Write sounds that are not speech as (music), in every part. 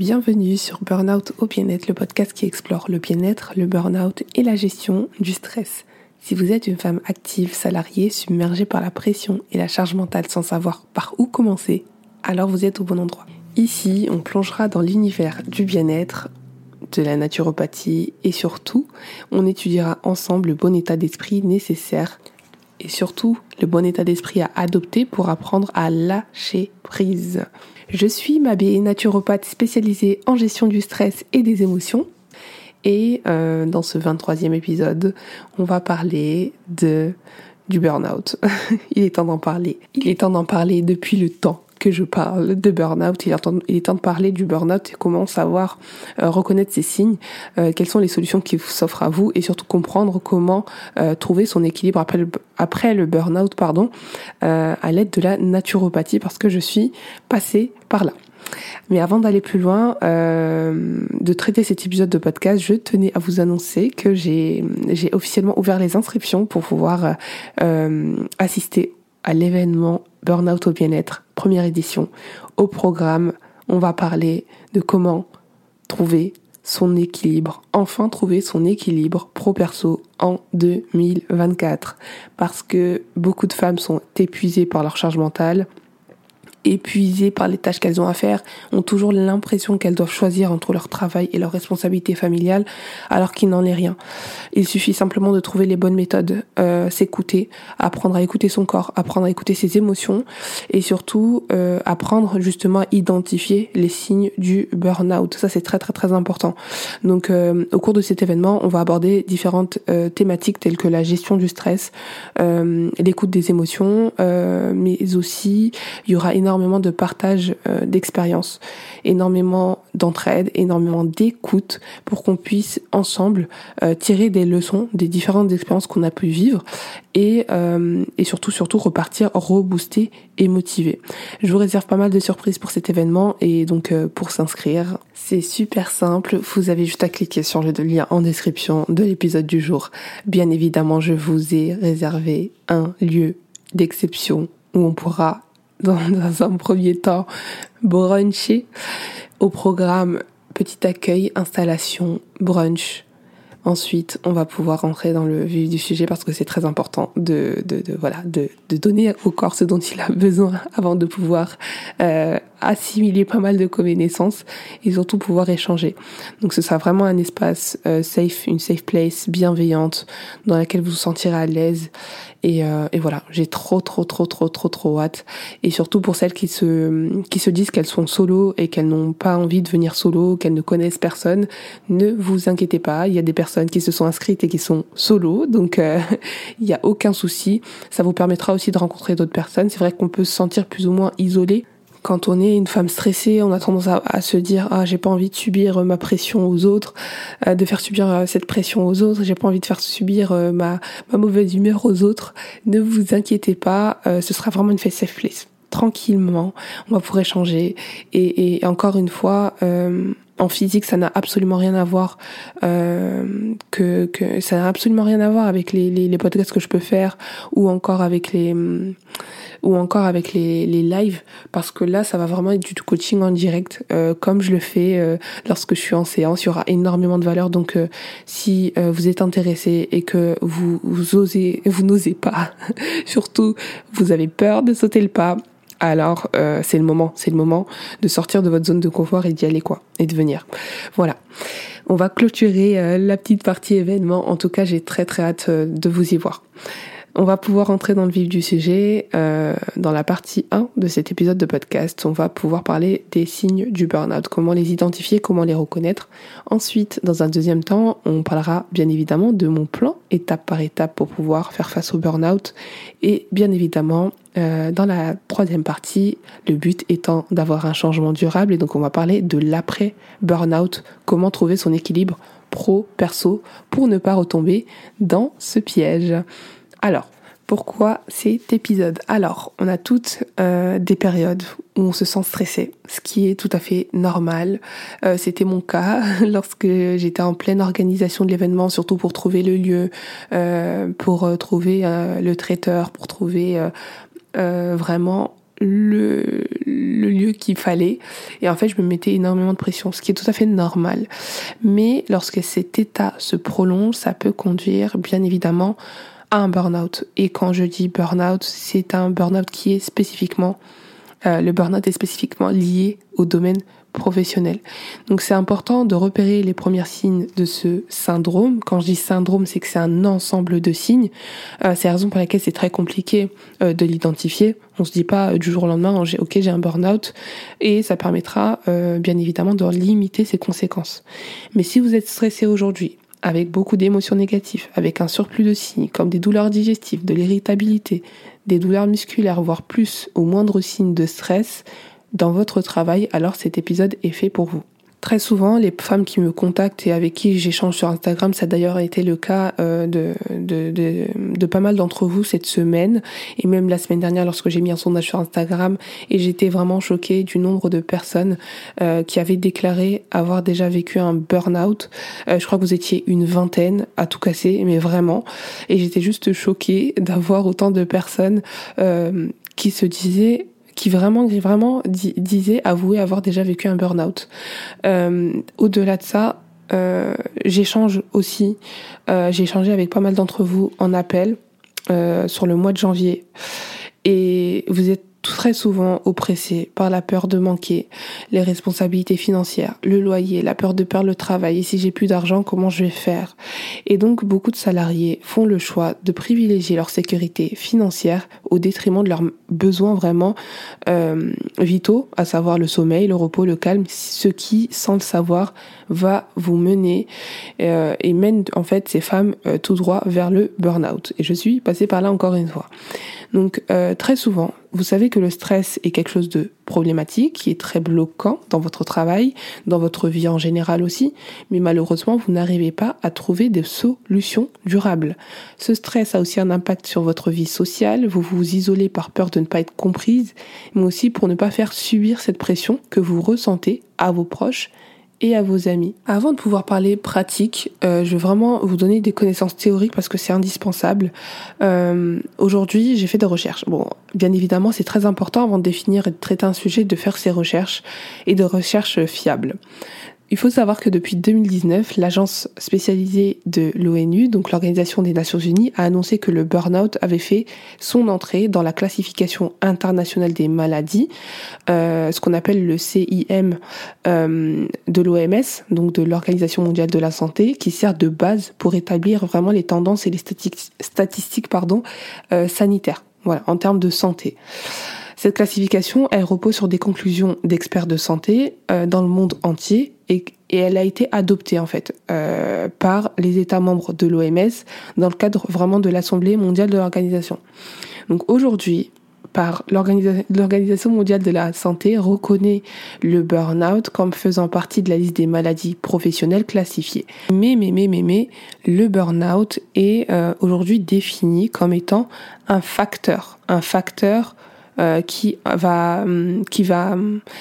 Bienvenue sur Burnout au bien-être, le podcast qui explore le bien-être, le burnout et la gestion du stress. Si vous êtes une femme active, salariée, submergée par la pression et la charge mentale sans savoir par où commencer, alors vous êtes au bon endroit. Ici, on plongera dans l'univers du bien-être, de la naturopathie et surtout, on étudiera ensemble le bon état d'esprit nécessaire et surtout le bon état d'esprit à adopter pour apprendre à lâcher prise. Je suis Mabé, naturopathe spécialisée en gestion du stress et des émotions. Et euh, dans ce 23e épisode, on va parler de du burn-out. (laughs) Il est temps d'en parler. Il est temps d'en parler depuis le temps que je parle de burn-out. Il, est temps de parler du burn-out et comment savoir euh, reconnaître ces signes, euh, quelles sont les solutions qui s'offrent à vous et surtout comprendre comment euh, trouver son équilibre après le, après le burn-out pardon, à l'aide de la naturopathie parce que je suis passée par là. Mais avant d'aller plus loin, de traiter cet épisode de podcast, je tenais à vous annoncer que j'ai officiellement ouvert les inscriptions pour pouvoir assister à l'événement Burnout au bien-être, première édition. Au programme, on va parler de comment trouver son équilibre, enfin trouver son équilibre pro-perso en 2024. Parce que beaucoup de femmes sont épuisées par leur charge mentale, épuisées par les tâches qu'elles ont à faire, ont toujours l'impression qu'elles doivent choisir entre leur travail et leur responsabilité familiale, alors qu'il n'en est rien. Il suffit simplement de trouver les bonnes méthodes, euh, s'écouter, apprendre à écouter son corps, apprendre à écouter ses émotions, et surtout euh, apprendre justement à identifier les signes du burn-out. Ça c'est très très très important. Donc euh, au cours de cet événement, on va aborder différentes euh, thématiques telles que la gestion du stress, l'écoute des émotions, mais aussi il y aura énormément énormément de partage euh, d'expériences, énormément d'entraide, énormément d'écoute pour qu'on puisse ensemble euh, tirer des leçons des différentes expériences qu'on a pu vivre et, euh, et surtout surtout repartir reboosté et motivé. Je vous réserve pas mal de surprises pour cet événement et donc pour s'inscrire, c'est super simple, vous avez juste à cliquer sur le lien en description de l'épisode du jour. Bien évidemment, je vous ai réservé un lieu d'exception où on pourra dans, un premier temps bruncher. Au programme, petit accueil, installation, brunch. Ensuite, on va pouvoir entrer dans le vif du sujet parce que c'est très important de, de, de voilà de, de, donner au corps ce dont il a besoin avant de pouvoir euh, assimiler pas mal de connaissances et surtout pouvoir échanger. Donc ce sera vraiment un espace euh, safe, une safe place bienveillante dans laquelle vous vous sentirez à l'aise et, euh, et voilà, j'ai trop trop trop trop trop trop hâte et surtout pour celles qui se qui se disent qu'elles sont solo et qu'elles n'ont pas envie de venir solo, qu'elles ne connaissent personne, ne vous inquiétez pas, il y a des personnes qui se sont inscrites et qui sont solo, donc euh, (laughs) il n'y a aucun souci. Ça vous permettra aussi de rencontrer d'autres personnes. C'est vrai qu'on peut se sentir plus ou moins isolé quand on est une femme stressée, on a tendance à, se dire ah j'ai pas envie de subir euh, ma pression aux autres, euh, de faire subir euh, cette pression aux autres, j'ai pas envie de faire subir ma, ma mauvaise humeur aux autres. Ne vous inquiétez pas, ce sera vraiment une face safe place. Tranquillement, on va pouvoir échanger et encore une fois. En physique, ça n'a absolument rien à voir que, que ça n'a absolument rien à voir avec les, les, les podcasts que je peux faire ou encore avec les ou encore avec les, les lives parce que là ça va vraiment être du coaching en direct euh, comme je le fais euh, lorsque je suis en séance. Il y aura énormément de valeur. Donc euh, si vous êtes intéressé et que vous, vous osez vous n'osez pas (laughs) surtout vous avez peur de sauter le pas alors c'est le moment, c'est le moment de sortir de votre zone de confort et d'y aller quoi, et de venir. Voilà. On va clôturer la petite partie événement. En tout cas, j'ai très très hâte de vous y voir. On va pouvoir entrer dans le vif du sujet. Euh, dans la partie 1 de cet épisode de podcast, on va pouvoir parler des signes du burn-out, comment les identifier, comment les reconnaître. Ensuite, dans un deuxième temps, on parlera bien évidemment de mon plan étape par étape pour pouvoir faire face au burn-out. Et bien évidemment, euh, dans la troisième partie, le but étant d'avoir un changement durable. Et donc on va parler de l'après burn-out, comment trouver son équilibre pro-perso pour ne pas retomber dans ce piège. Alors, pourquoi cet épisode? Alors, on a toutes euh, des périodes où on se sent stressé, ce qui est tout à fait normal. Euh, C'était mon cas (laughs) lorsque j'étais en pleine organisation de l'événement, surtout pour trouver le lieu, euh, pour trouver le traiteur, pour trouver vraiment le, le lieu qu'il fallait. Et en fait, je me mettais énormément de pression, ce qui est tout à fait normal. Mais lorsque cet état se prolonge, ça peut conduire, bien évidemment, un burn-out. Et quand je dis burn-out, c'est un burn-out qui est spécifiquement, euh, le burn-out est spécifiquement lié au domaine professionnel. Donc c'est important de repérer les premiers signes de ce syndrome. Quand je dis syndrome, c'est que c'est un ensemble de signes. Euh, c'est la raison pour laquelle c'est très compliqué euh, de l'identifier. On se dit pas euh, du jour au lendemain, ok j'ai un burn-out, et ça permettra euh, bien évidemment de limiter ses conséquences. Mais si vous êtes stressé aujourd'hui, avec beaucoup d'émotions négatives, avec un surplus de signes comme des douleurs digestives, de l'irritabilité, des douleurs musculaires, voire plus ou moindre signe de stress, dans votre travail, alors cet épisode est fait pour vous. Très souvent, les femmes qui me contactent et avec qui j'échange sur Instagram, ça a d'ailleurs été le cas euh, de, pas mal d'entre vous cette semaine, et même la semaine dernière lorsque j'ai mis un sondage sur Instagram, et j'étais vraiment choquée du nombre de personnes euh, qui avaient déclaré avoir déjà vécu un burn-out. Euh, je crois que vous étiez une vingtaine à tout casser, mais vraiment, et j'étais juste choquée d'avoir autant de personnes qui se disaient qui vraiment, vraiment disait, avouer avoir déjà vécu un burn-out. Euh, au-delà de ça, euh, j'échange aussi, euh, j'ai échangé avec pas mal d'entre vous en appel euh, sur le mois de janvier. Et vous êtes très souvent oppressés par la peur de manquer, les responsabilités financières, le loyer, la peur de perdre le travail, et si j'ai plus d'argent, comment je vais faire? Et donc beaucoup de salariés font le choix de privilégier leur sécurité financière au détriment de leurs besoins vraiment euh, vitaux, à savoir le sommeil, le repos, le calme, ce qui, sans le savoir, va vous mener euh, et mène en fait ces femmes euh, tout droit vers le burn-out. Et je suis passée par là encore une fois. Donc euh, très souvent, vous savez que le stress est quelque chose de problématique, qui est très bloquant dans votre travail, dans votre vie en général aussi, mais malheureusement, vous n'arrivez pas à trouver des solutions durables. Ce stress a aussi un impact sur votre vie sociale, vous vous isolez par peur de ne pas être comprise, mais aussi pour ne pas faire subir cette pression que vous ressentez à vos proches et à vos amis. Avant de pouvoir parler pratique, euh, je vais vraiment vous donner des connaissances théoriques parce que c'est indispensable. Euh, Aujourd'hui, j'ai fait des recherches. Bon, bien évidemment, c'est très important avant de définir et de traiter un sujet de faire ses recherches et de recherches fiables. Il faut savoir que depuis 2019, l'agence spécialisée de l'ONU, donc l'Organisation des Nations Unies, a annoncé que le burn-out avait fait son entrée dans la classification internationale des maladies, euh, ce qu'on appelle le CIM euh, de l'OMS, donc de l'Organisation mondiale de la santé, qui sert de base pour établir vraiment les tendances et les statistiques, euh, sanitaires, voilà, en termes de santé. Cette classification, elle repose sur des conclusions d'experts de santé euh, dans le monde entier et, elle a été adoptée en fait euh, par les États membres de l'OMS dans le cadre vraiment de l'Assemblée mondiale de l'organisation. Donc aujourd'hui, par l'Organisation mondiale de la santé reconnaît le burn-out comme faisant partie de la liste des maladies professionnelles classifiées. Mais, mais, mais, mais, mais, le burn-out est euh, aujourd'hui défini comme étant un facteur, un facteur euh, qui va hum, qui va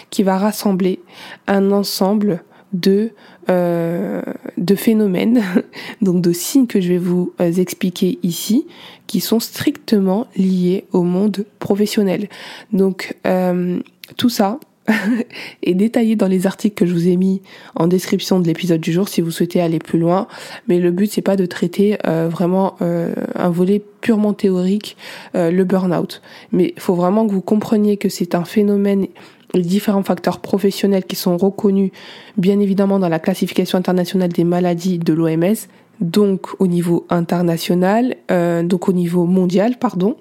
qui va rassembler un ensemble de euh, de phénomènes, (laughs) donc de signes que je vais vous euh, expliquer ici, qui sont strictement liés au monde professionnel. Donc tout ça, (laughs) est détaillé dans les articles que je vous ai mis en description de l'épisode du jour si vous souhaitez aller plus loin. Mais le but c'est pas de traiter euh, vraiment euh, un volet purement théorique, euh, le burn-out. Mais il faut vraiment que vous compreniez que c'est un phénomène les différents facteurs professionnels qui sont reconnus bien évidemment dans la classification internationale des maladies de l'OMS, donc au niveau international, donc au niveau mondial, pardon.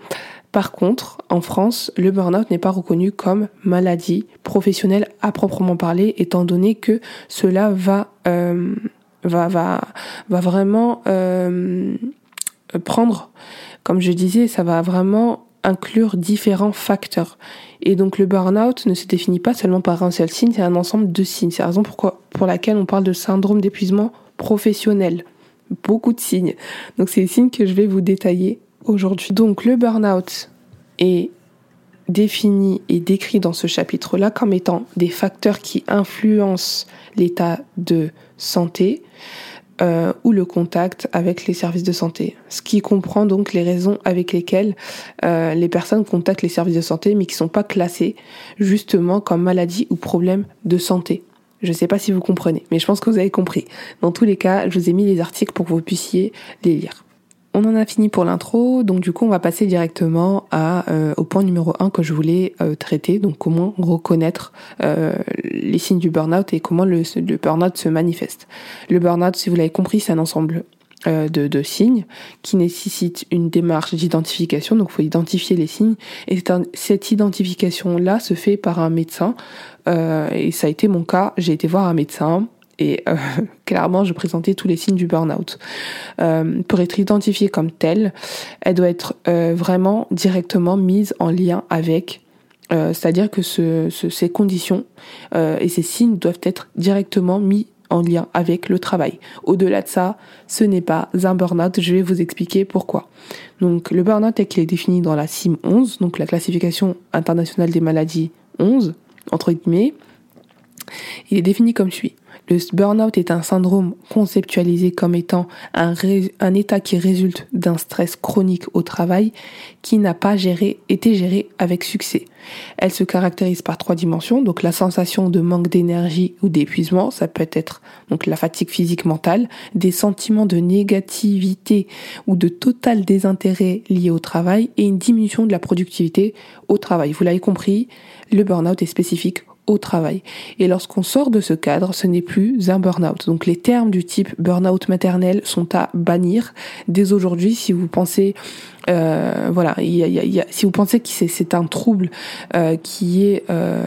Par contre, en France, le burn-out n'est pas reconnu comme maladie professionnelle à proprement parler, étant donné que cela va euh, va va va vraiment euh, prendre, comme je disais, ça va vraiment inclure différents facteurs. Et donc le burn-out ne se définit pas seulement par un seul signe, c'est un ensemble de signes. C'est la raison pourquoi, pour laquelle on parle de syndrome d'épuisement professionnel. Beaucoup de signes. Donc c'est les signes que je vais vous détailler aujourd'hui. Donc le burn-out est défini et décrit dans ce chapitre-là comme étant des facteurs qui influencent l'état de santé euh, ou le contact avec les services de santé. Ce qui comprend donc les raisons avec lesquelles euh, les personnes contactent les services de santé mais qui sont pas classées justement comme maladie ou problème de santé. Je ne sais pas si vous comprenez, mais je pense que vous avez compris. Dans tous les cas, je vous ai mis les articles pour que vous puissiez les lire. On en a fini pour l'intro, donc du coup on va passer directement euh, au point numéro 1 que je voulais euh, traiter, donc comment reconnaître euh, les signes du burn-out et comment le, le burn-out se manifeste. Le burn-out, si vous l'avez compris, c'est un ensemble de, de, signes qui nécessitent une démarche d'identification, donc il faut identifier les signes, et cette identification-là se fait par un médecin, et ça a été mon cas, j'ai été voir un médecin, et euh, (laughs) clairement je présentais tous les signes du burn-out. Euh, pour être identifiée comme telle, elle doit être euh, vraiment directement mise en lien avec, c'est-à-dire que ce, ces conditions et ces signes doivent être directement mis en lien avec le travail. Au-delà de ça, ce n'est pas un burn-out, je vais vous expliquer pourquoi. Donc le burn-out tel qu'il est défini dans la CIM 11, donc la classification internationale des maladies 11, entre guillemets, il est défini comme suit. Le burn-out est un syndrome conceptualisé comme étant un, état qui résulte d'un stress chronique au travail qui n'a pas été géré avec succès. Elle se caractérise par trois dimensions, donc la sensation de manque d'énergie ou d'épuisement, ça peut être donc la fatigue physique mentale, des sentiments de négativité ou de total désintérêt liés au travail et une diminution de la productivité au travail. Vous l'avez compris, le burn-out est spécifique travail. Et lorsqu'on sort de ce cadre, ce n'est plus un burn-out. Donc les termes du type burn-out maternel sont à bannir dès aujourd'hui si vous pensez euh, voilà, il y a, si vous pensez que c'est un trouble euh, qui est euh,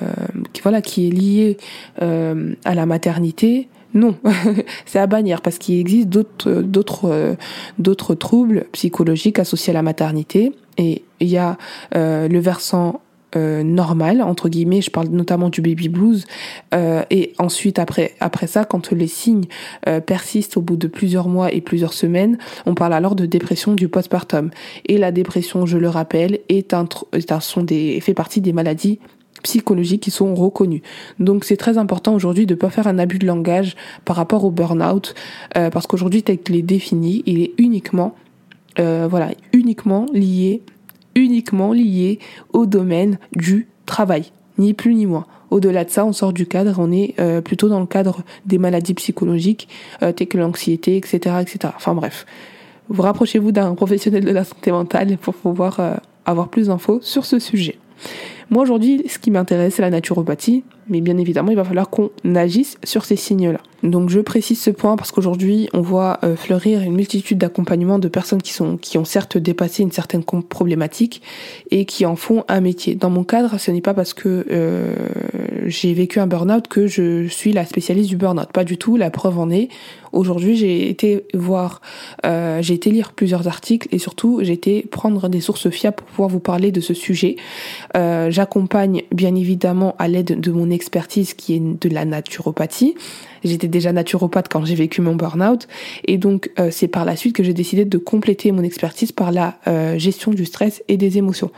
qui, voilà qui est lié euh, à la maternité, non, (laughs) c'est à bannir parce qu'il existe d'autres d'autres euh, d'autres troubles psychologiques associés à la maternité et il y a le versant euh, normal entre guillemets je parle notamment du baby blues euh, et ensuite après après ça quand les signes euh, persistent au bout de plusieurs mois et plusieurs semaines on parle alors de dépression du postpartum et la dépression je le rappelle est un, est un sont des fait partie des maladies psychologiques qui sont reconnues. Donc c'est très important aujourd'hui de pas faire un abus de langage par rapport au burn-out parce qu'aujourd'hui tel qu'il est défini, il est uniquement voilà, uniquement lié uniquement lié au domaine du travail, ni plus ni moins. Au-delà de ça, on sort du cadre, on est euh, plutôt dans le cadre des maladies psychologiques, euh, telles que l'anxiété, etc., etc. Enfin bref, vous rapprochez-vous d'un professionnel de la santé mentale pour pouvoir euh, avoir plus d'infos sur ce sujet. Moi aujourd'hui, ce qui m'intéresse, c'est la naturopathie, mais bien évidemment, il va falloir qu'on agisse sur ces signes-là. Donc je précise ce point parce qu'aujourd'hui, on voit euh, fleurir une multitude d'accompagnements de personnes qui sont qui ont certes dépassé une certaine problématique et qui en font un métier. Dans mon cadre, ce n'est pas parce que euh, j'ai vécu un burn-out que je suis la spécialiste du burn-out. Pas du tout. La preuve en est. Aujourd'hui, j'ai été voir, euh, j'ai été lire plusieurs articles et surtout, j'ai été prendre des sources fiables pour pouvoir vous parler de ce sujet. Euh, J'accompagne bien évidemment à l'aide de mon expertise qui est de la naturopathie. J'étais déjà naturopathe quand j'ai vécu mon burn-out et donc euh, c'est par la suite que j'ai décidé de compléter mon expertise par la euh, gestion du stress et des émotions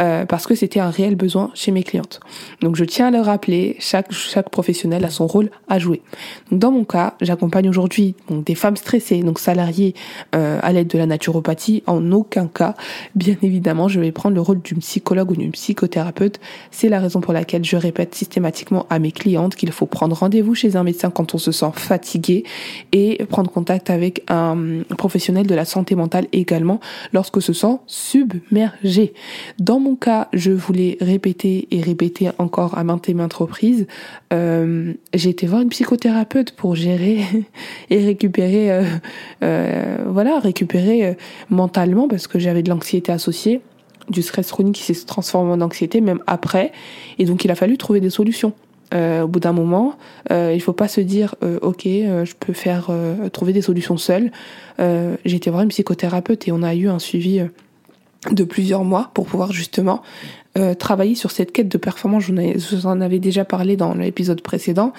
euh, parce que c'était un réel besoin chez mes clientes. Donc je tiens à le rappeler, chaque chaque professionnel a son rôle à jouer. Dans mon cas, j'accompagne aujourd'hui des femmes stressées, donc salariées à l'aide de la naturopathie. En aucun cas, bien évidemment, je vais prendre le rôle d'une psychologue ou d'une psychothérapeute. C'est la raison pour laquelle je répète systématiquement à mes clientes qu'il faut prendre rendez-vous chez un médecin quand on se sent fatigué et prendre contact avec un professionnel de la santé mentale également lorsque se sent submergé. Dans mon cas, je voulais répéter et répéter encore à maintes et maintes reprises, euh, j'ai été voir une psychothérapeute pour gérer (laughs) et récupérer, euh, euh, voilà, récupérer mentalement parce que j'avais de l'anxiété associée du stress chronique qui s'est transformé en anxiété même après et donc il a fallu trouver des solutions euh, au bout d'un moment, euh, il faut pas se dire euh, ok, euh, je peux faire trouver des solutions seule. J'ai été voir une psychothérapeute et on a eu un suivi de plusieurs mois pour pouvoir justement travailler sur cette quête de performance. Je vous en avais déjà parlé dans l'épisode précédent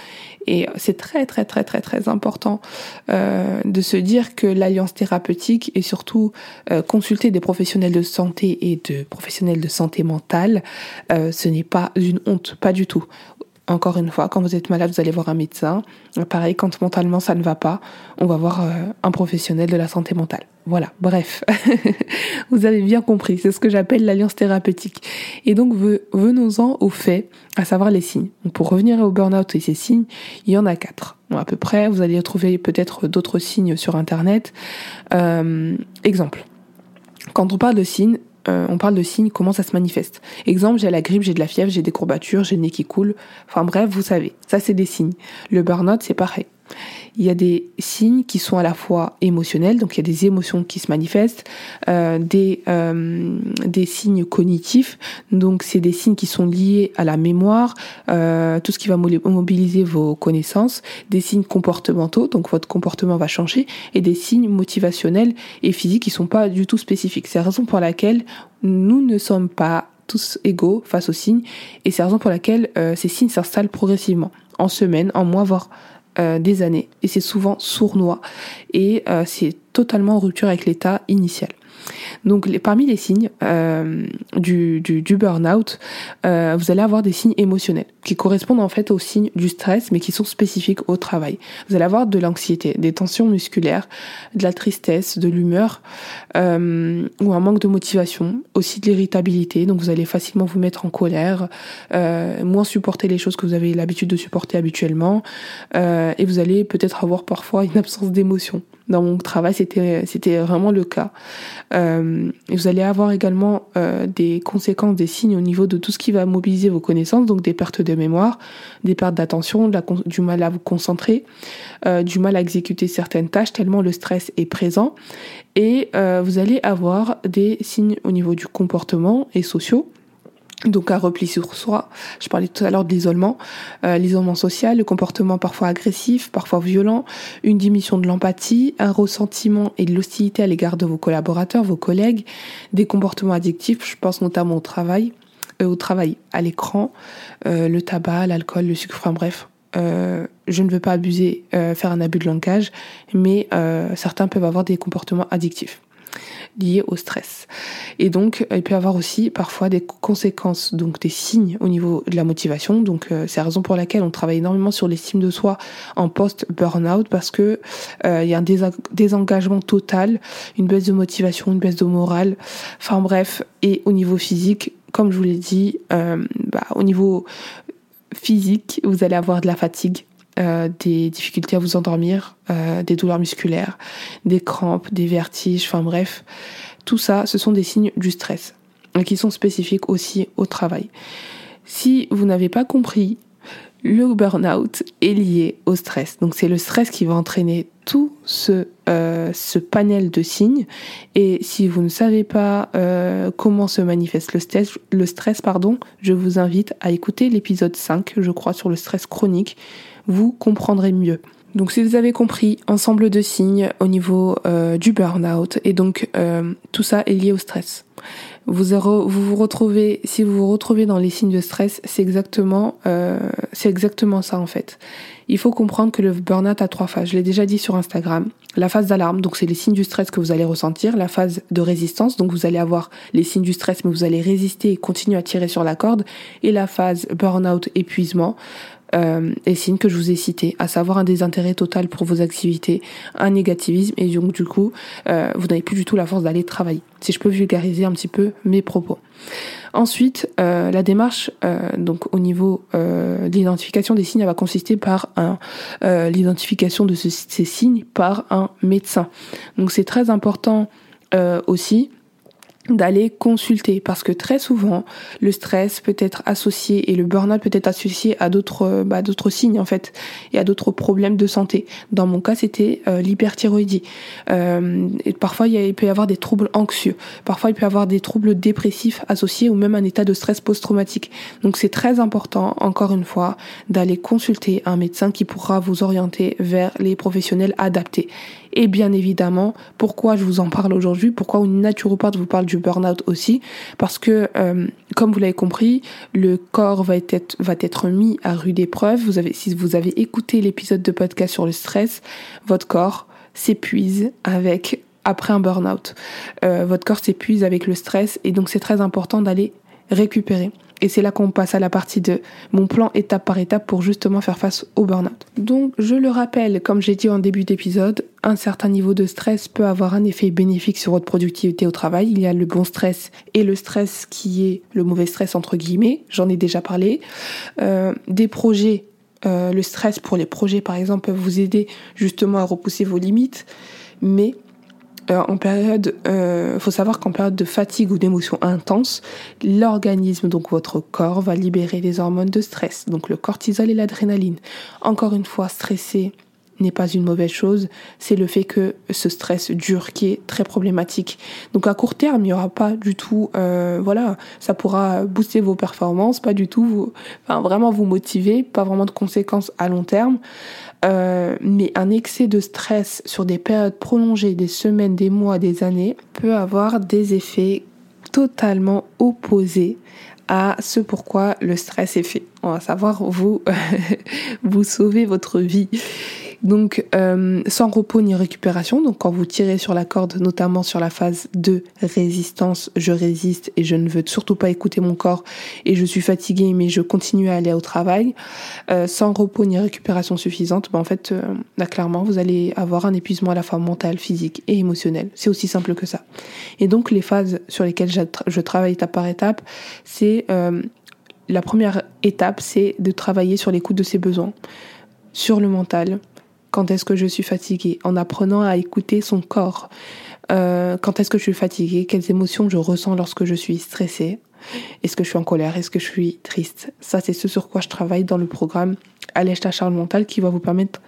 et c'est très très très très très important de se dire que l'alliance thérapeutique et surtout consulter des professionnels de santé et de professionnels de santé mentale, ce n'est pas une honte, pas du tout encore une fois, quand vous êtes malade, vous allez voir un médecin. Pareil, quand mentalement ça ne va pas, on va voir euh, un professionnel de la santé mentale. Voilà, bref, (laughs) vous avez bien compris, c'est ce que j'appelle l'alliance thérapeutique. Et donc venons-en aux faits, à savoir les signes. pour revenir au burn-out et ses signes, il y en a quatre. à peu près, vous allez trouver peut-être d'autres signes sur Internet. Euh, exemple, quand on parle de signes, euh, on parle de signes, comment ça se manifeste. Exemple, j'ai la grippe, j'ai de la fièvre, j'ai des courbatures, j'ai le nez qui coule. Enfin bref, vous savez, ça c'est des signes. Le burn-out, c'est pareil il y a des signes qui sont à la fois émotionnels, donc il y a des émotions qui se manifestent, euh, des, euh, des signes cognitifs, donc c'est des signes qui sont liés à la mémoire, euh, tout ce qui va mobiliser vos connaissances, des signes comportementaux, donc votre comportement va changer, et des signes motivationnels et physiques qui sont pas du tout spécifiques. C'est la raison pour laquelle nous ne sommes pas tous égaux face aux signes, et c'est la raison pour laquelle ces signes s'installent progressivement, en semaines, en mois, voire euh, des années et c'est souvent sournois et euh, c'est totalement en rupture avec l'état initial. Donc parmi les signes euh, du, du, burn-out, euh, vous allez avoir des signes émotionnels qui correspondent en fait aux signes du stress mais qui sont spécifiques au travail. Vous allez avoir de l'anxiété, des tensions musculaires, de la tristesse, de l'humeur euh, ou un manque de motivation, aussi de l'irritabilité. Donc vous allez facilement vous mettre en colère, moins supporter les choses que vous avez l'habitude de supporter habituellement et vous allez peut-être avoir parfois une absence d'émotion dans mon travail, c'était vraiment le cas. Euh, vous allez avoir également euh, des conséquences, des signes au niveau de tout ce qui va mobiliser vos connaissances, donc des pertes de mémoire, des pertes d'attention, du mal à vous concentrer, euh, du mal à exécuter certaines tâches tellement le stress est présent. Et vous allez avoir des signes au niveau du comportement et sociaux donc un repli sur soi. Je parlais tout à l'heure de l'isolement, euh, l'isolement social, le comportement parfois agressif, parfois violent, une diminution de l'empathie, un ressentiment et de l'hostilité à l'égard de vos collaborateurs, vos collègues, des comportements addictifs, je pense notamment au travail, euh, au travail à l'écran, euh, le tabac, l'alcool, le sucre, enfin bref. je ne veux pas abuser, faire un abus de langage, mais certains peuvent avoir des comportements addictifs liées au stress. Et donc, il peut y avoir aussi parfois des conséquences, donc des signes au niveau de la motivation. Donc, euh, c'est la raison pour laquelle on travaille énormément sur l'estime de soi en post-burnout parce que euh, il y a un désengagement total, une baisse de motivation, une baisse de morale. Enfin bref, et au niveau physique, comme je vous l'ai dit, euh, bah, au niveau physique, vous allez avoir de la fatigue, euh, des difficultés à vous endormir, euh, des douleurs musculaires, des crampes, des vertiges, enfin bref, tout ça, ce sont des signes du stress qui sont spécifiques aussi au travail. Si vous n'avez pas compris, le burn-out est lié au stress. Donc c'est le stress qui va entraîner tout ce, euh, ce panel de signes. Et si vous ne savez pas comment se manifeste le stress, le stress pardon, je vous invite à écouter l'épisode 5, je crois, sur le stress chronique vous comprendrez mieux. Donc si vous avez compris, ensemble de signes au niveau euh, du burn-out et donc euh, tout ça est lié au stress. Vous, vous vous retrouvez, si vous vous retrouvez dans les signes de stress, c'est exactement, euh, c'est exactement ça en fait. Il faut comprendre que le burn-out a trois phases. Je l'ai déjà dit sur Instagram. La phase d'alarme, donc c'est les signes du stress que vous allez ressentir. La phase de résistance, donc vous allez avoir les signes du stress, mais vous allez résister et continuer à tirer sur la corde. Et la phase burn-out, épuisement, euh, et signes que je vous ai cités, à savoir un désintérêt total pour vos activités, un négativisme, et donc du coup, euh, vous n'avez plus du tout la force d'aller travailler. Si je peux vulgariser un petit peu mes propos. Ensuite, euh, la démarche, euh, donc au niveau euh, de l'identification des signes, elle va consister par euh, l'identification de ces signes par un médecin. Donc c'est très important aussi d'aller consulter parce que très souvent le stress peut être associé et le burn-out peut être associé à d'autres bah, d'autres signes en fait et à d'autres problèmes de santé. Dans mon cas, c'était euh, l'hyperthyroïdie. Euh, parfois il, peut y avoir des troubles anxieux, parfois il peut y avoir des troubles dépressifs associés ou même un état de stress post-traumatique. Donc c'est très important encore une fois d'aller consulter un médecin qui pourra vous orienter vers les professionnels adaptés. Et bien évidemment, pourquoi je vous en parle aujourd'hui, pourquoi une naturopathe vous parle du burn-out aussi, parce que euh, comme vous l'avez compris, le corps va être, va être mis à rude épreuve. Vous avez, si vous avez écouté l'épisode de podcast sur le stress, votre corps s'épuise avec après un burn-out. Euh, votre corps s'épuise avec le stress et donc c'est très important d'aller récupérer. Et c'est là qu'on passe à la partie de mon plan étape par étape pour justement faire face au burn-out. Donc, je le rappelle, comme j'ai dit en début d'épisode, un certain niveau de stress peut avoir un effet bénéfique sur votre productivité au travail. Il y a le bon stress et le stress qui est le mauvais stress entre guillemets. J'en ai déjà parlé. Euh, des projets, euh, le stress pour les projets par exemple peut vous aider justement à repousser vos limites. Mais euh, en période, euh, faut savoir qu'en période de fatigue ou d'émotion intense, l'organisme, donc votre corps, va libérer des hormones de stress, donc le cortisol et l'adrénaline. Encore une fois, stressé n'est pas une mauvaise chose, c'est le fait que ce stress dure qui est très problématique. Donc à court terme, il n'y aura pas du tout, euh, voilà, ça pourra booster vos performances, pas du tout, vraiment vous motiver, pas vraiment de conséquences à long terme. Euh, mais un excès de stress sur des périodes prolongées, des semaines, des mois, des années, peut avoir des effets totalement opposés à ce pourquoi le stress est fait. On va savoir vous (laughs) vous sauver votre vie. Donc euh, sans repos ni récupération, donc quand vous tirez sur la corde, notamment sur la phase de résistance, je résiste et je ne veux surtout pas écouter mon corps et je suis fatiguée mais je continue à aller au travail, euh, sans repos ni récupération suffisante, ben en fait euh, là clairement vous allez avoir un épuisement à la fois mental, physique et émotionnel. C'est aussi simple que ça. Et donc les phases sur lesquelles je travaille étape par étape, c'est la première étape, c'est de travailler sur l'écoute de ses besoins, sur le mental, quand est-ce que je suis fatiguée, en apprenant à écouter son corps. Euh, quand est-ce que je suis fatiguée, quelles émotions je ressens lorsque je suis stressée? Est-ce que je suis en colère? Est-ce que je suis triste? Ça, c'est ce sur quoi je travaille dans le programme Allège ta charge mentale qui va vous permettre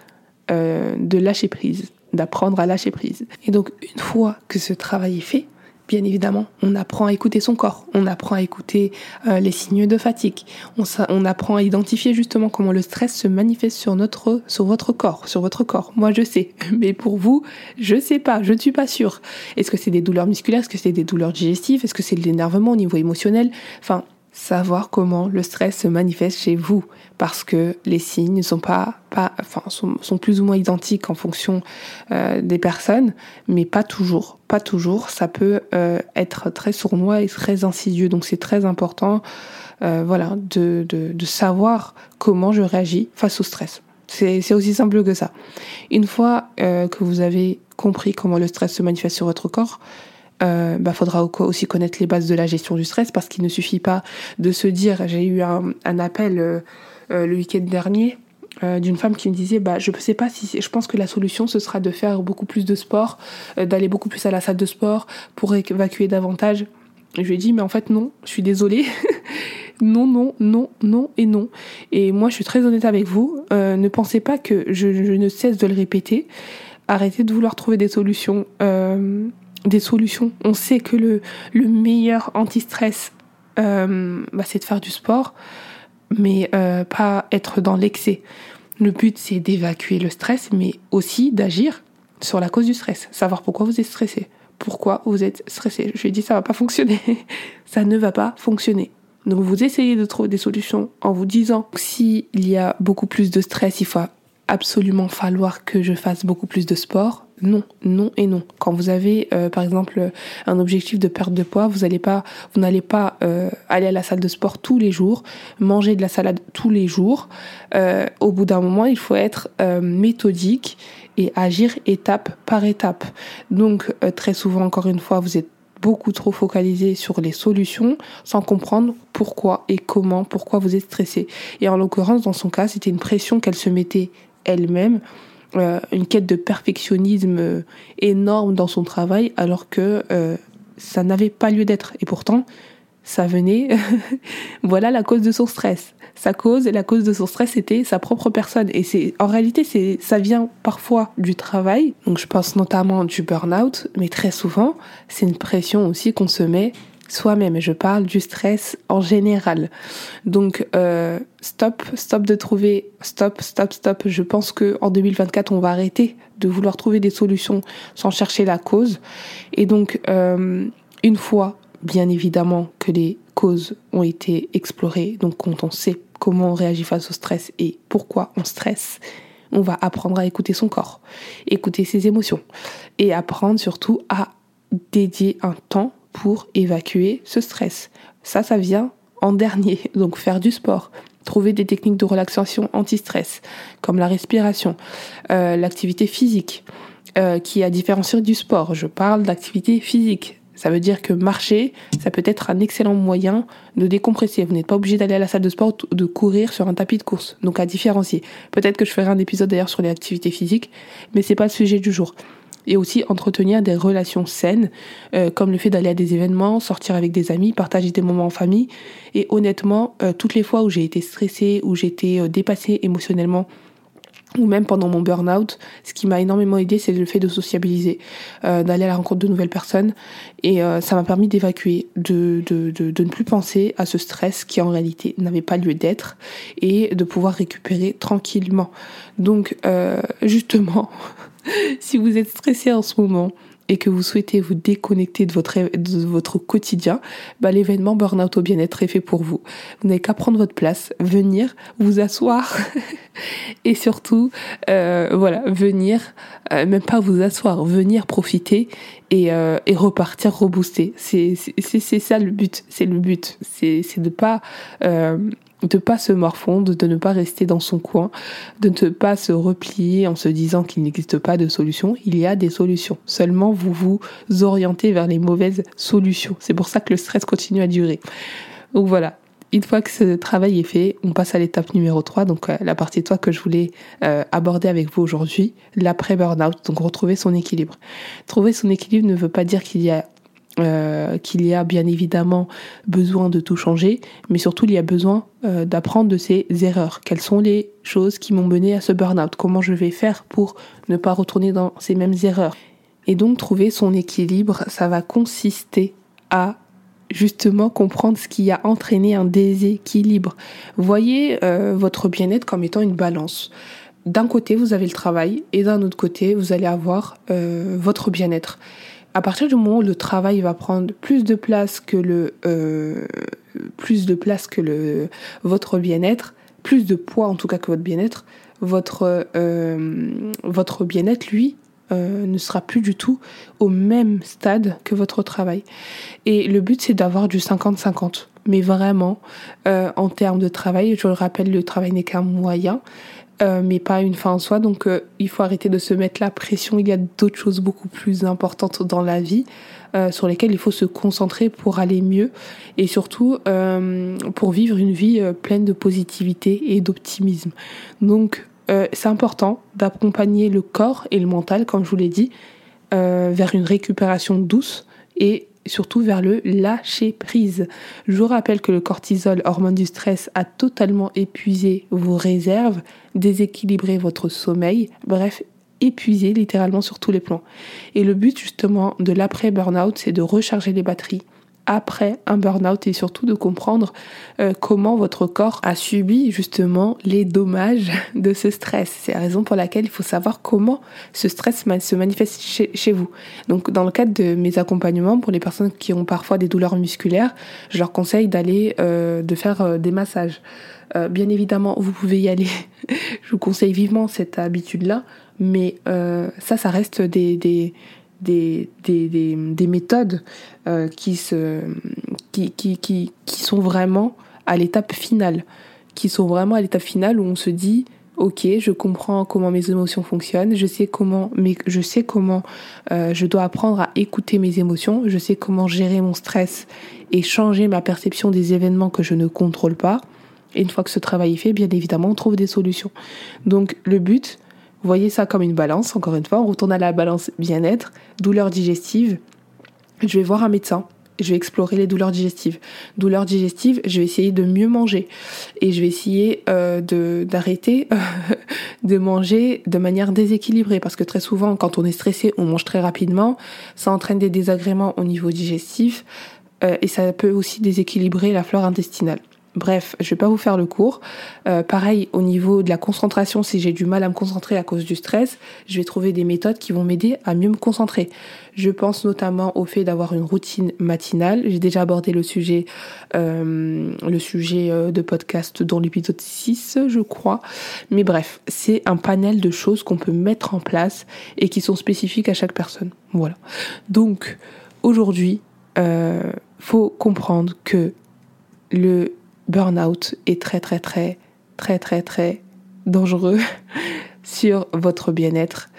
euh, de lâcher prise, d'apprendre à lâcher prise. Et donc, une fois que ce travail est fait, bien évidemment, on apprend à écouter son corps, on apprend à écouter euh, les signes de fatigue, on, apprend à identifier justement comment le stress se manifeste sur notre, sur votre corps, sur votre corps. Moi, je sais, (laughs) mais pour vous, je sais pas, je ne suis pas sûre. Est-ce que c'est des douleurs musculaires, est-ce que c'est des douleurs digestives, est-ce que c'est de l'énervement au niveau émotionnel? Savoir comment le stress se manifeste chez vous parce que les signes ne sont pas, pas enfin, sont, sont, plus ou moins identiques en fonction euh, des personnes, mais pas toujours. Pas toujours. Ça peut euh, être très sournois et très insidieux. Donc c'est très important, euh, voilà, de, de, de, savoir comment je réagis face au stress. C'est aussi simple que ça. Une fois que vous avez compris comment le stress se manifeste sur votre corps, euh, bah, faudra aussi connaître les bases de la gestion du stress parce qu'il ne suffit pas de se dire, j'ai eu un, appel euh, euh, le week-end dernier euh, d'une femme qui me disait bah je sais pas si je pense que la solution ce sera de faire beaucoup plus de sport d'aller beaucoup plus à la salle de sport pour évacuer davantage. Je lui ai dit mais en fait non je suis désolée. (laughs) Non non non non et non. Et moi je suis très honnête avec vous. Ne pensez pas que je, ne cesse de le répéter. Arrêtez de vouloir trouver des solutions des solutions. On sait que le, le meilleur anti-stress, euh, bah, c'est de faire du sport, mais euh, pas être dans l'excès. Le but, c'est d'évacuer le stress, mais aussi d'agir sur la cause du stress. Savoir pourquoi vous êtes stressé. Pourquoi vous êtes stressé. Je lui ai dit, ça va pas fonctionner. (laughs) ça ne va pas fonctionner. Donc vous essayez de trouver des solutions en vous disant s'il y a beaucoup plus de stress, il faut absolument falloir que je fasse beaucoup plus de sport non, non et non. Quand vous avez, euh, par exemple, un objectif de perte de poids, vous n'allez pas, euh, aller à la salle de sport tous les jours, manger de la salade tous les jours. Euh, au bout d'un moment, il faut être méthodique et agir étape par étape. Donc, très souvent, encore une fois, vous êtes beaucoup trop focalisé sur les solutions sans comprendre pourquoi et comment, pourquoi vous êtes stressé. Et en l'occurrence, dans son cas, c'était une pression qu'elle se mettait elle-même euh, une quête de perfectionnisme euh, énorme dans son travail alors que euh, ça n'avait pas lieu d'être. Et pourtant, ça venait, (laughs) voilà la cause de son stress. Sa cause la cause de son stress était sa propre personne. Et c'est, en réalité, c'est, ça vient parfois du travail. Donc je pense notamment du burn-out, mais très souvent, c'est une pression aussi qu'on se met soi-même. Et je parle du stress en général. Donc, euh, stop, stop de trouver, stop, stop, stop. Je pense que en 2024, on va arrêter de vouloir trouver des solutions sans chercher la cause. Et donc, euh, une fois, bien évidemment, que les causes ont été explorées, donc quand on sait comment on réagit face au stress et pourquoi on stresse, on va apprendre à écouter son corps, écouter ses émotions et apprendre surtout à dédier un temps pour évacuer ce stress. Ça, ça vient en dernier, (laughs) donc faire du sport, trouver des techniques de relaxation anti-stress, comme la respiration, euh, l'activité physique, euh, qui a différencié du sport. Je parle d'activité physique. Ça veut dire que marcher, ça peut être un excellent moyen de décompresser. Vous n'êtes pas obligé d'aller à la salle de sport ou de courir sur un tapis de course. Donc à différencier. Peut-être que je ferai un épisode d'ailleurs sur les activités physiques, mais c'est pas le sujet du jour et aussi entretenir des relations saines, euh, comme le fait d'aller à des événements, sortir avec des amis, partager des moments en famille. Et honnêtement, euh, toutes les fois où j'ai été stressée, où j'étais euh, dépassée émotionnellement, ou même pendant mon burn-out, ce qui m'a énormément aidé, c'est le fait de sociabiliser, d'aller à la rencontre de nouvelles personnes. Et ça m'a permis d'évacuer, de, de, de, de, ne plus penser à ce stress qui en réalité n'avait pas lieu d'être, et de pouvoir récupérer tranquillement. Donc, (laughs) justement, (laughs) si vous êtes stressé en ce moment et que vous souhaitez vous déconnecter de votre, de votre quotidien, bah, l'événement Burnout au bien-être est fait pour vous. Vous n'avez qu'à prendre votre place, venir, vous asseoir (laughs) et surtout, euh, voilà, venir, euh, même pas vous asseoir, venir profiter et, euh, repartir rebooster. C'est ça le but, c'est le but. C'est de pas de ne pas se morfondre, de ne pas rester dans son coin, de ne pas se replier en se disant qu'il n'existe pas de solution. Il y a des solutions. Seulement, vous vous orientez vers les mauvaises solutions. C'est pour ça que le stress continue à durer. Donc voilà. Une fois que ce travail est fait, on passe à l'étape numéro 3, donc euh, la partie de toi que je voulais euh, aborder avec vous aujourd'hui, l'après-burnout, donc retrouver son équilibre. Trouver son équilibre ne veut pas dire qu'il y a euh, qu'il y a bien évidemment besoin de tout changer, mais surtout il y a besoin euh, d'apprendre de ses erreurs. Quelles sont les choses qui m'ont mené à ce burn-out? Comment je vais faire pour ne pas retourner dans ces mêmes erreurs? Et donc trouver son équilibre, ça va consister à justement comprendre ce qui a entraîné un déséquilibre. Voyez euh, votre bien-être comme étant une balance. D'un côté, vous avez le travail et d'un autre côté, vous allez avoir votre bien-être à partir du moment où le travail va prendre plus de place que le euh, plus de place que le votre bien-être, plus de poids en tout cas que votre bien-être, votre euh, votre bien-être lui euh, ne sera plus du tout au même stade que votre travail. Et le but c'est d'avoir du 50-50. Mais vraiment, en termes de travail, je le rappelle, le travail n'est qu'un moyen. Euh, mais pas une fin en soi. Donc euh, il faut arrêter de se mettre la pression. Il y a d'autres choses beaucoup plus importantes dans la vie euh, sur lesquelles il faut se concentrer pour aller mieux et surtout pour vivre une vie pleine de positivité et d'optimisme. Donc c'est important d'accompagner le corps et le mental, comme je vous l'ai dit, vers une récupération douce et surtout vers le lâcher prise. Je vous rappelle que le cortisol, hormone du stress, a totalement épuisé vos réserves, déséquilibré votre sommeil, bref, épuisé littéralement sur tous les plans. Et le but justement de l'après-burnout, c'est de recharger les batteries après un burn-out et surtout de comprendre euh, comment votre corps a subi justement les dommages (laughs) de ce stress. C'est la raison pour laquelle il faut savoir comment ce stress se manifeste chez, vous. Donc dans le cadre de mes accompagnements pour les personnes qui ont parfois des douleurs musculaires, je leur conseille d'aller euh, de faire euh, des massages. bien évidemment, vous pouvez y aller. (laughs) je vous conseille vivement cette habitude-là, mais ça, ça reste des, des des, des, des, des méthodes euh, qui, se, qui, qui, qui, qui sont vraiment à l'étape finale, qui sont vraiment à l'étape finale où on se dit ok, je comprends comment mes émotions fonctionnent, je sais comment, mais je sais comment euh, je dois apprendre à écouter mes émotions, je sais comment gérer mon stress et changer ma perception des événements que je ne contrôle pas. Et une fois que ce travail est fait, bien évidemment, on trouve des solutions. Donc le but, voyez ça comme une balance, encore une fois, on retourne à la balance bien-être, douleur digestive. Je vais voir un médecin, je vais explorer les douleurs digestives. Douleurs digestives, je vais essayer de mieux manger et je vais essayer euh, de d'arrêter (laughs) de manger de manière déséquilibrée parce que très souvent quand on est stressé, on mange très rapidement, ça entraîne des désagréments au niveau digestif euh, et ça peut aussi déséquilibrer la flore intestinale. Bref, je vais pas vous faire le cours. Euh, pareil, au niveau de la concentration, si j'ai du mal à me concentrer à cause du stress, je vais trouver des méthodes qui vont m'aider à mieux me concentrer. Je pense notamment au fait d'avoir une routine matinale. J'ai déjà abordé le sujet, euh, le sujet euh, de podcast dans l'épisode 6, je crois. Mais bref, c'est un panel de choses qu'on peut mettre en place et qui sont spécifiques à chaque personne. Voilà. Donc, aujourd'hui, euh, faut comprendre que le burn-out est très très très très très très dangereux (laughs) sur votre bien-être,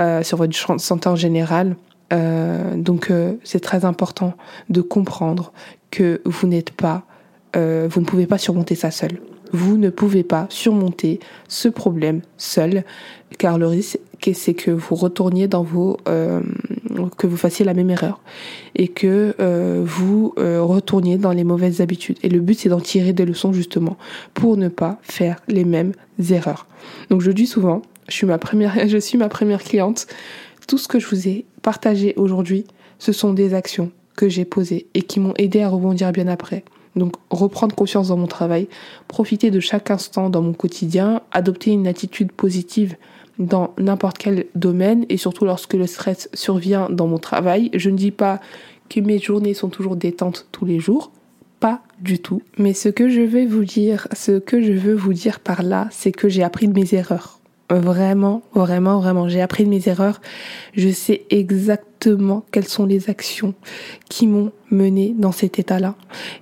euh, sur votre santé en général. Euh, donc euh, c'est très important de comprendre que vous n'êtes pas, vous ne pouvez pas surmonter ça seul. Vous ne pouvez pas surmonter ce problème seul, car le risque c'est que vous retourniez dans vos, que vous fassiez la même erreur et que vous retourniez dans les mauvaises habitudes. Et le but c'est d'en tirer des leçons justement pour ne pas faire les mêmes erreurs. Donc je dis souvent, je suis ma première, (laughs) je suis ma première cliente. Tout ce que je vous ai partagé aujourd'hui, ce sont des actions que j'ai posées et qui m'ont aidé à rebondir bien après. Donc reprendre confiance dans mon travail, profiter de chaque instant dans mon quotidien, adopter une attitude positive dans n'importe quel domaine et surtout lorsque le stress survient dans mon travail. Je ne dis pas que mes journées sont toujours détentes tous les jours, pas du tout. Mais ce que je vais vous dire, ce que je veux vous dire par là, c'est que j'ai appris de mes erreurs. Vraiment, vraiment, vraiment. J'ai appris de mes erreurs. Je sais exactement quelles sont les actions qui m'ont mené dans cet état-là.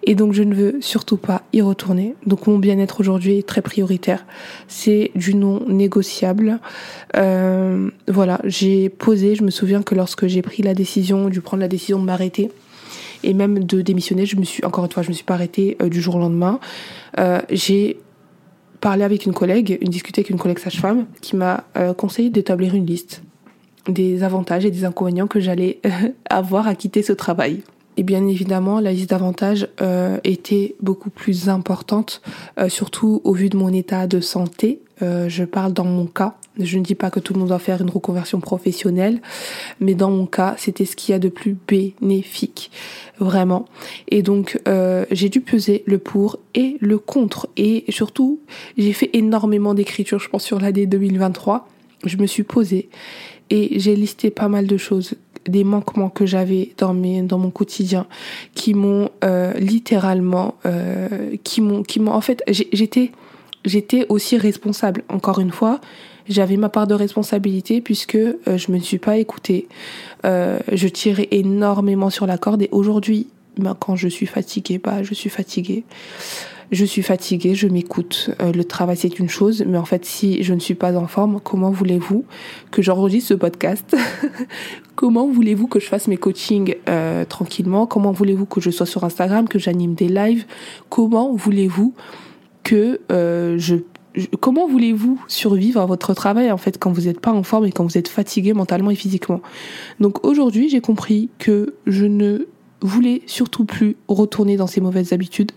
Et donc, je ne veux surtout pas y retourner. Donc, mon bien-être aujourd'hui est très prioritaire. C'est du non négociable. Euh, voilà, j'ai posé. Je me souviens que lorsque j'ai pris la décision, dû prendre la décision de m'arrêter, et même de démissionner, je me suis, encore une fois, je me suis pas arrêtée euh, du jour au lendemain. Euh, j'ai parler avec une collègue, une discuter avec une collègue sage-femme qui m'a euh, conseillé d'établir une liste des avantages et des inconvénients que j'allais euh, avoir à quitter ce travail. Et bien évidemment, la liste d'avantages euh, était beaucoup plus importante, surtout au vu de mon état de santé. Je parle dans mon cas. Je ne dis pas que tout le monde doit faire une reconversion professionnelle, mais dans mon cas, c'était ce qu'il y a de plus bénéfique, vraiment. Et donc, euh, j'ai dû peser le pour et le contre. Et surtout, j'ai fait énormément d'écriture, je pense, sur l'année 2023. Je me suis posée et j'ai listé pas mal de choses des manquements que j'avais dans mes dans mon quotidien qui m'ont euh, littéralement euh, qui m'ont qui m'ont en fait j'étais j'étais aussi responsable encore une fois j'avais ma part de responsabilité puisque euh, je me suis pas écoutée. Euh, je tirais énormément sur la corde et aujourd'hui, ben, quand je suis fatiguée, bah, je suis fatiguée. Je suis fatiguée, je m'écoute. Euh, le travail, c'est une chose, mais en fait, si je ne suis pas en forme, comment voulez-vous que j'enregistre ce podcast (laughs) Comment voulez-vous que je fasse mes coachings euh, tranquillement? Comment voulez-vous que je sois sur Instagram, que j'anime des lives? Comment voulez-vous que euh, je comment voulez-vous survivre à votre travail en fait quand vous n'êtes pas en forme et quand vous êtes fatigué mentalement et physiquement? Donc aujourd'hui, j'ai compris que je ne voulais surtout plus retourner dans ces mauvaises habitudes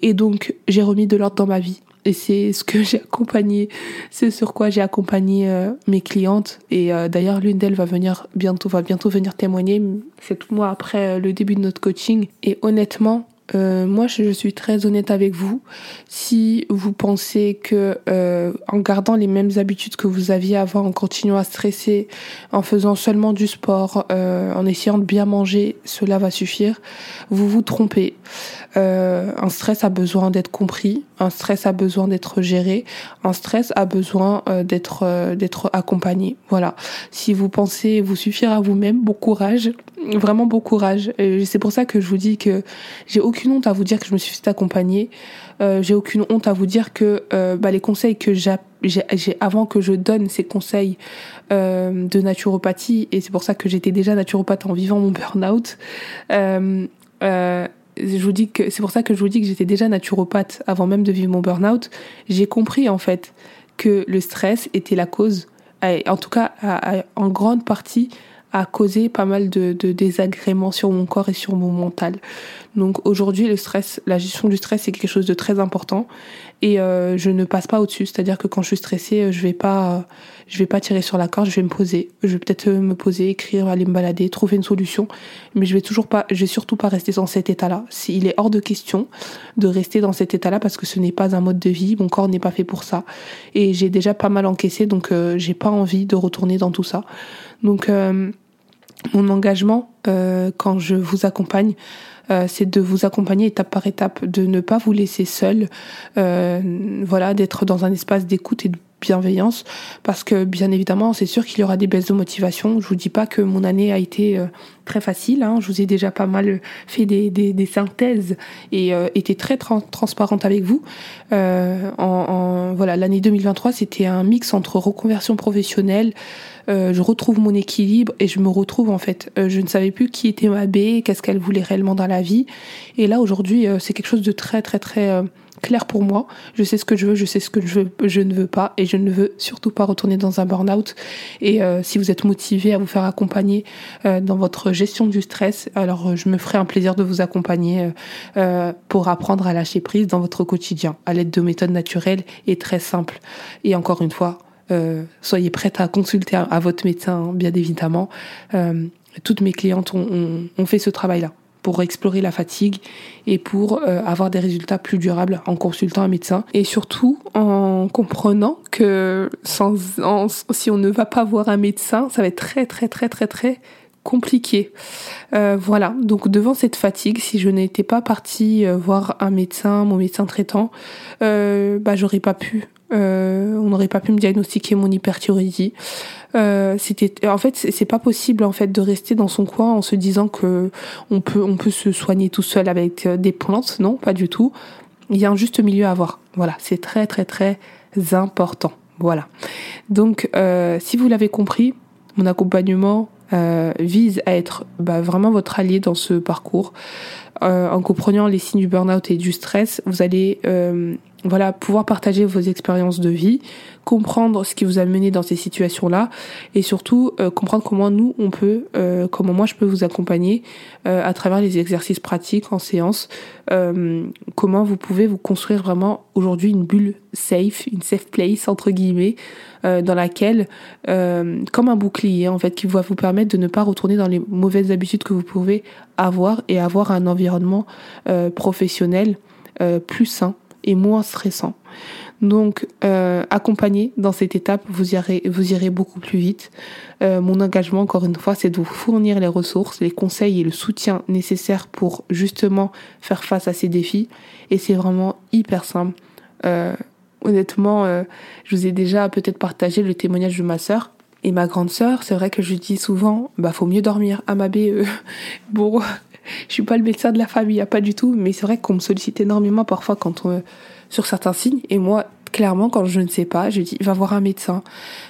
et donc j'ai remis de l'ordre dans ma vie. Et c'est ce que j'ai accompagné, c'est sur quoi j'ai accompagné euh, mes clientes. Et euh, d'ailleurs, l'une d'elles va venir bientôt, va bientôt venir témoigner. C'est tout mois après le début de notre coaching. Et honnêtement, euh, moi, je suis très honnête avec vous. Si vous pensez que euh, en gardant les mêmes habitudes que vous aviez avant, en continuant à stresser, en faisant seulement du sport, euh, en essayant de bien manger, cela va suffire, vous vous trompez. Euh, un stress a besoin d'être compris, un stress a besoin d'être géré, un stress a besoin euh, d'être euh, d'être accompagné. Voilà. Si vous pensez vous suffire à vous-même, bon courage, vraiment bon courage. C'est pour ça que je vous dis que j'ai aucune honte à vous dire que je me suis fait accompagner. Euh, j'ai aucune honte à vous dire que bah, les conseils que j'ai avant que je donne ces conseils euh, de naturopathie et c'est pour ça que j'étais déjà naturopathe en vivant mon burn-out. Euh, c'est pour ça que je vous dis que j'étais déjà naturopathe avant même de vivre mon burn-out. J'ai compris en fait que le stress était la cause, en tout cas en grande partie, a causé pas mal de désagréments sur mon corps et sur mon mental. Donc aujourd'hui, le stress, la gestion du stress, c'est quelque chose de très important et euh, je ne passe pas au-dessus. C'est-à-dire que quand je suis stressée, euh, je vais pas, euh, je vais pas tirer sur la corde, je vais me poser. Je vais peut-être me poser, écrire, aller me balader, trouver une solution, mais je vais toujours pas, je vais surtout pas rester dans cet état-là. Il est hors de question de rester dans cet état-là parce que ce n'est pas un mode de vie. Mon corps n'est pas fait pour ça et j'ai déjà pas mal encaissé, donc j'ai pas envie de retourner dans tout ça. Donc mon engagement quand je vous accompagne euh, c'est de vous accompagner étape par étape, de ne pas vous laisser seul, euh, voilà, d'être dans un espace d'écoute et de bienveillance parce que bien évidemment c'est sûr qu'il y aura des baisses de motivation. Je vous dis pas que mon année a été euh, très facile. Hein. Je vous ai déjà pas mal fait des, des, des synthèses et euh, été très transparente avec vous. Euh, en, en, voilà l'année 2023 c'était un mix entre reconversion professionnelle. Euh, je retrouve mon équilibre et je me retrouve en fait. je ne savais plus qui était ma B, qu'est-ce qu'elle voulait réellement dans la vie. Et là aujourd'hui c'est quelque chose de très très très clair pour moi. Je sais ce que je veux, je sais ce que je, ne veux pas et je ne veux surtout pas retourner dans un burn-out. Et euh, si vous êtes motivé à vous faire accompagner euh, dans votre gestion du stress, alors euh, je me ferai un plaisir de vous accompagner pour apprendre à lâcher prise dans votre quotidien à l'aide de méthodes naturelles et très simples. Et encore une fois, soyez prête à consulter à, votre médecin, bien évidemment. toutes mes clientes ont fait ce travail-là explorer la fatigue et pour euh, avoir des résultats plus durables en consultant un médecin et surtout en comprenant que sans, si on ne va pas voir un médecin, ça va être très très très très très compliqué. Euh, voilà, donc devant cette fatigue, si je n'étais pas partie euh, voir un médecin, mon médecin traitant, bah j'aurais pas pu euh, on n'aurait pas pu me diagnostiquer mon hyperthyroïdie. Euh, c'était, en fait, c'est pas possible en fait de rester dans son coin en se disant que on peut, on peut se soigner tout seul avec euh, des plantes. Non, pas du tout. Il y a un juste milieu à avoir. Voilà, c'est très très très important. Voilà. Donc, euh, si vous l'avez compris, mon accompagnement euh, vise à être bah, vraiment votre allié dans ce parcours. Euh, en comprenant les signes du burn-out et du stress, vous allez voilà, pouvoir partager vos expériences de vie, comprendre ce qui vous a mené dans ces situations-là et surtout euh, comprendre comment nous on peut, euh, comment moi je peux vous accompagner euh, à travers les exercices pratiques en séance, comment vous pouvez vous construire vraiment aujourd'hui une bulle safe, une safe place entre guillemets, dans laquelle, comme un bouclier en fait, qui va vous permettre de ne pas retourner dans les mauvaises habitudes que vous pouvez avoir et avoir un environnement professionnel plus sain et moins stressant. Donc, euh, accompagné dans cette étape, vous irez, vous irez beaucoup plus vite. Euh, mon engagement, encore une fois, c'est de vous fournir les ressources, les conseils et le soutien nécessaires pour justement faire face à ces défis. Et c'est vraiment hyper simple. Euh, honnêtement, je vous ai déjà peut-être partagé le témoignage de ma sœur. Et ma grande sœur, c'est vrai que je dis souvent, bah faut mieux dormir à ma BE. (laughs) bon, je suis pas le médecin de la famille, pas du tout, mais c'est vrai qu'on me sollicite énormément parfois quand on, sur certains signes. Et moi, clairement, quand je ne sais pas, je dis, va voir un médecin.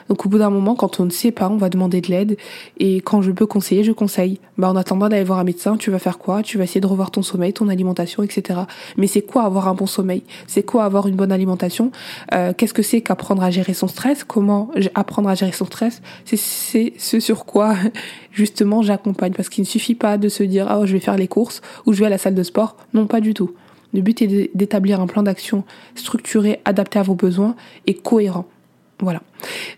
Donc, au bout d'un moment, quand on ne sait pas, on va demander de l'aide. Et quand je peux conseiller, je conseille. Bah, en attendant d'aller voir un médecin, tu vas faire quoi? Tu vas essayer de revoir ton sommeil, ton alimentation, etc. Mais c'est quoi avoir un bon sommeil? C'est quoi avoir une bonne alimentation? Euh, qu'est-ce que c'est qu'apprendre à gérer son stress? Comment apprendre à gérer son stress? C'est ce sur quoi, (laughs) justement, j'accompagne. Parce qu'il ne suffit pas de se dire, ah, oh, je vais faire les courses ou je vais à la salle de sport. Non, pas du tout. Le but est d'établir un plan d'action structuré, adapté à vos besoins et cohérent. Voilà.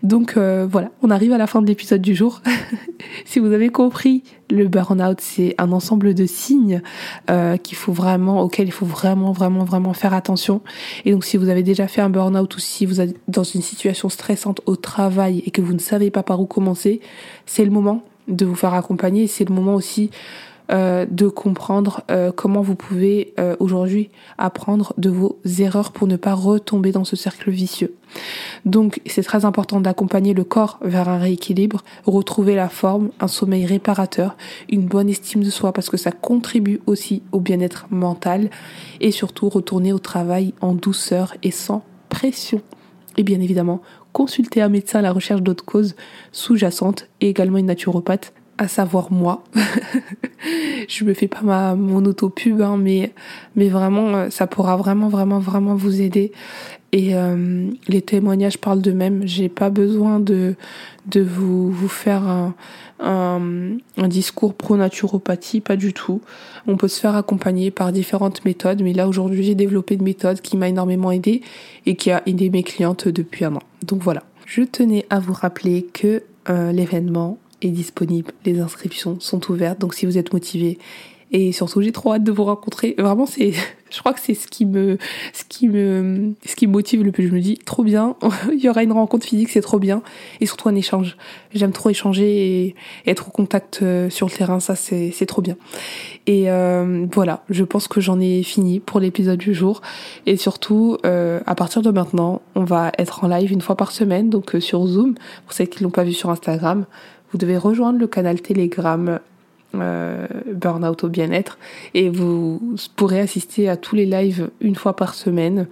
Donc euh, voilà, on arrive à la fin de l'épisode du jour. (laughs) si vous avez compris, le burn-out, c'est un ensemble de signes euh, qu'il faut vraiment, auxquels il faut vraiment, vraiment, vraiment faire attention. Et donc si vous avez déjà fait un burn-out ou si vous êtes dans une situation stressante au travail et que vous ne savez pas par où commencer, c'est le moment de vous faire accompagner. C'est le moment aussi euh, de comprendre euh, comment vous pouvez euh, aujourd'hui apprendre de vos erreurs pour ne pas retomber dans ce cercle vicieux. Donc c'est très important d'accompagner le corps vers un rééquilibre, retrouver la forme, un sommeil réparateur, une bonne estime de soi parce que ça contribue aussi au bien-être mental et surtout retourner au travail en douceur et sans pression. Et bien évidemment, consulter un médecin à la recherche d'autres causes sous-jacentes et également une naturopathe à savoir moi. (laughs) je me fais pas ma mon auto pub hein, mais mais vraiment euh, ça pourra vraiment vraiment vraiment vous aider et euh, les témoignages parlent d'eux-mêmes. J'ai pas besoin de de vous vous faire un un, discours pro naturopathie, pas du tout. On peut se faire accompagner par différentes méthodes, mais là aujourd'hui j'ai développé une méthode qui m'a énormément aidé et qui a aidé mes clientes depuis un an. Donc voilà. Je tenais à vous rappeler que euh, l'événement est disponible. Les inscriptions sont ouvertes. Donc si vous êtes motivé, Et surtout, j'ai trop hâte de vous rencontrer. Vraiment, c'est, (laughs) je crois que c'est ce qui me, ce qui me, ce qui me motive le plus. Je me dis, trop bien, (laughs) il y aura une rencontre physique, c'est trop bien. Et surtout un échange. J'aime trop échanger et être au contact euh, sur le terrain, ça c'est, c'est trop bien. Et euh, voilà, je pense que j'en ai fini pour l'épisode du jour. Et surtout, euh, à partir de maintenant, on va être en live une fois par semaine, donc sur Zoom. Pour ceux qui l'ont pas vu sur Instagram, vous devez rejoindre le canal Telegram euh, Burnout au bien-être et vous pourrez assister à tous les lives une fois par semaine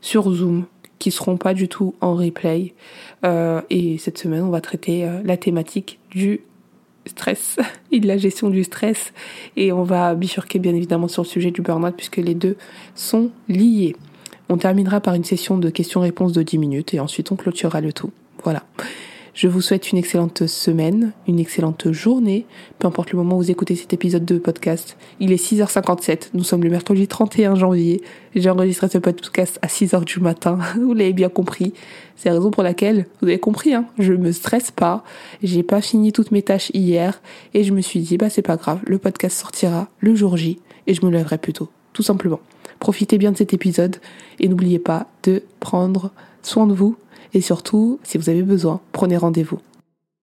sur Zoom qui seront pas du tout en replay. Euh, et cette semaine, on va traiter euh, la thématique du stress (laughs) et de la gestion du stress et on va bifurquer bien évidemment sur le sujet du burn-out puisque les deux sont liés. On terminera par une session de questions-réponses de 10 minutes et ensuite on clôturera le tout. Voilà. Je vous souhaite une excellente semaine, une excellente journée, peu importe le moment où vous écoutez cet épisode de podcast. Il est 6h57, nous sommes le mercredi 31 janvier. J'ai enregistré ce podcast à 6h du matin, (laughs) vous l'avez bien compris. C'est la raison pour laquelle, vous avez compris, hein, je me stresse pas, j'ai pas fini toutes mes tâches hier, et je me suis dit, bah c'est pas grave, le podcast sortira le jour J, et je me lèverai plus tôt, tout simplement. Profitez bien de cet épisode, et n'oubliez pas de prendre soin de vous, et surtout, si vous avez besoin, prenez rendez-vous.